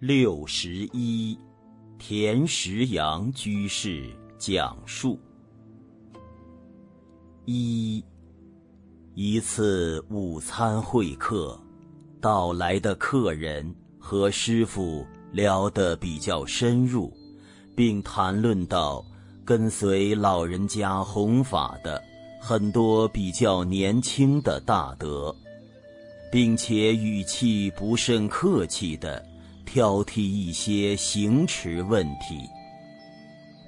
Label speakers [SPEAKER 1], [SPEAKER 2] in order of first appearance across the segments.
[SPEAKER 1] 六十一，田石阳居士讲述。一，一次午餐会客，到来的客人和师傅聊得比较深入，并谈论到跟随老人家弘法的很多比较年轻的大德，并且语气不甚客气的。挑剔一些行持问题，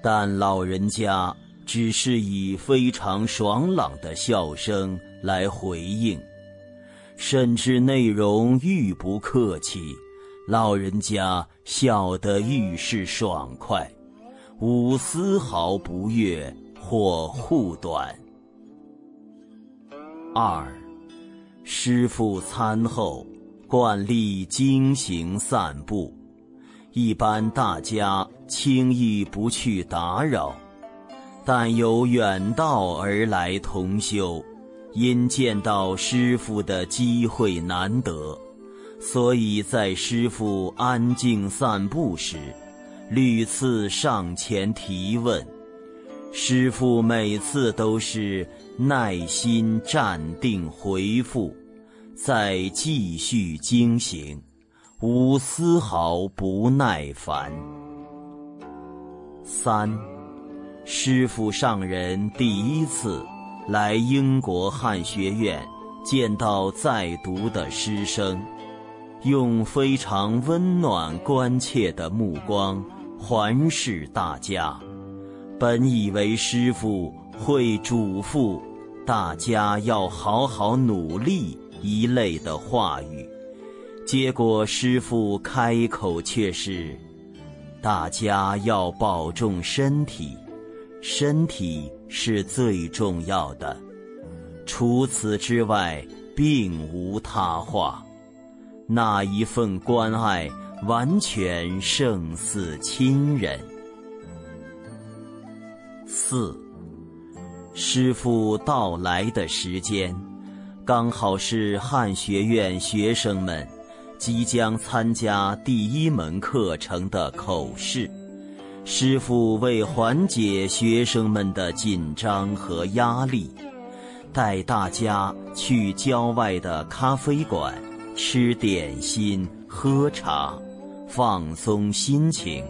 [SPEAKER 1] 但老人家只是以非常爽朗的笑声来回应，甚至内容愈不客气，老人家笑得愈是爽快，无丝毫不悦或护短。二，师傅餐后。惯例经行散步，一般大家轻易不去打扰。但有远道而来同修，因见到师傅的机会难得，所以在师傅安静散步时，屡次上前提问。师傅每次都是耐心站定回复。再继续经行，无丝毫不耐烦。三，师父上人第一次来英国汉学院，见到在读的师生，用非常温暖关切的目光环视大家。本以为师父会嘱咐大家要好好努力。一类的话语，结果师傅开口却是：“大家要保重身体，身体是最重要的。除此之外，并无他话。那一份关爱，完全胜似亲人。”四，师傅到来的时间。刚好是汉学院学生们即将参加第一门课程的口试，师傅为缓解学生们的紧张和压力，带大家去郊外的咖啡馆吃点心、喝茶，放松心情。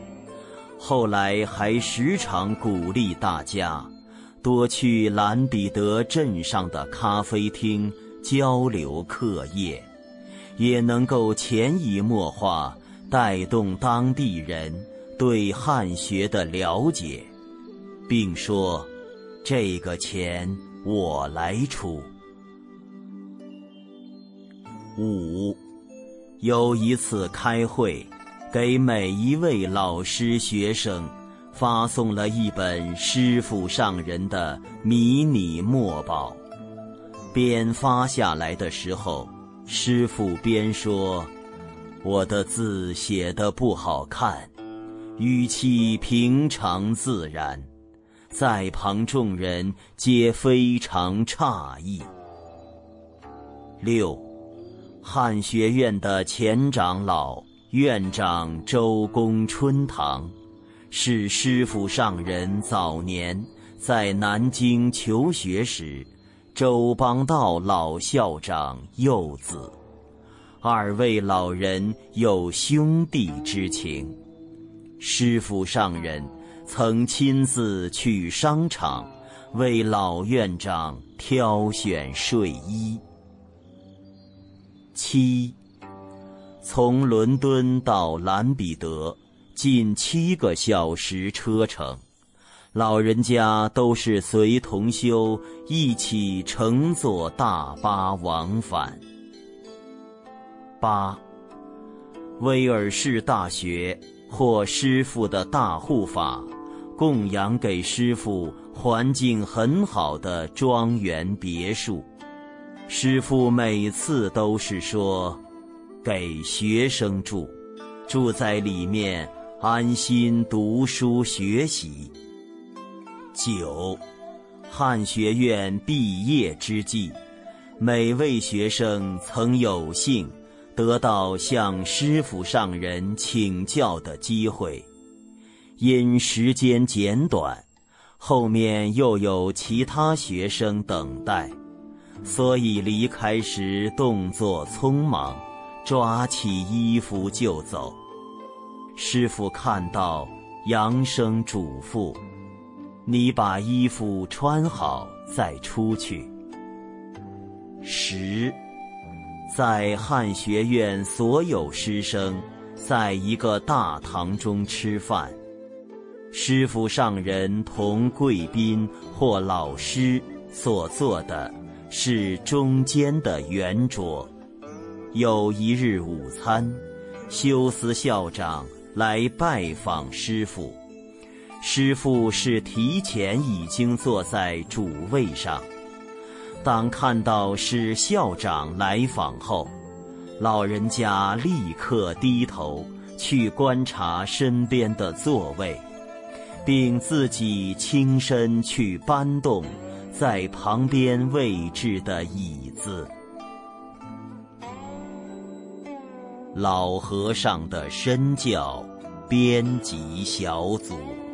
[SPEAKER 1] 后来还时常鼓励大家多去兰比德镇上的咖啡厅。交流课业，也能够潜移默化带动当地人对汉学的了解，并说：“这个钱我来出。”五，有一次开会，给每一位老师学生发送了一本师傅上人的迷你墨宝。边发下来的时候，师傅边说：“我的字写的不好看，语气平常自然，在旁众人皆非常诧异。”六，汉学院的前长老院长周公春堂，是师傅上人早年在南京求学时。周邦道老校长幼子，二位老人有兄弟之情。师傅上人曾亲自去商场为老院长挑选睡衣。七，从伦敦到兰比德，近七个小时车程。老人家都是随同修一起乘坐大巴往返。八，威尔士大学或师傅的大护法，供养给师傅环境很好的庄园别墅。师傅每次都是说，给学生住，住在里面安心读书学习。九，汉学院毕业之际，每位学生曾有幸得到向师傅上人请教的机会。因时间简短，后面又有其他学生等待，所以离开时动作匆忙，抓起衣服就走。师傅看到，扬声嘱咐：“你把衣服穿好再出去。”十。在汉学院，所有师生在一个大堂中吃饭，师傅上人同贵宾或老师所坐的是中间的圆桌。有一日午餐，修斯校长来拜访师傅，师傅是提前已经坐在主位上。当看到是校长来访后，老人家立刻低头去观察身边的座位，并自己亲身去搬动在旁边位置的椅子。老和尚的身教编辑小组。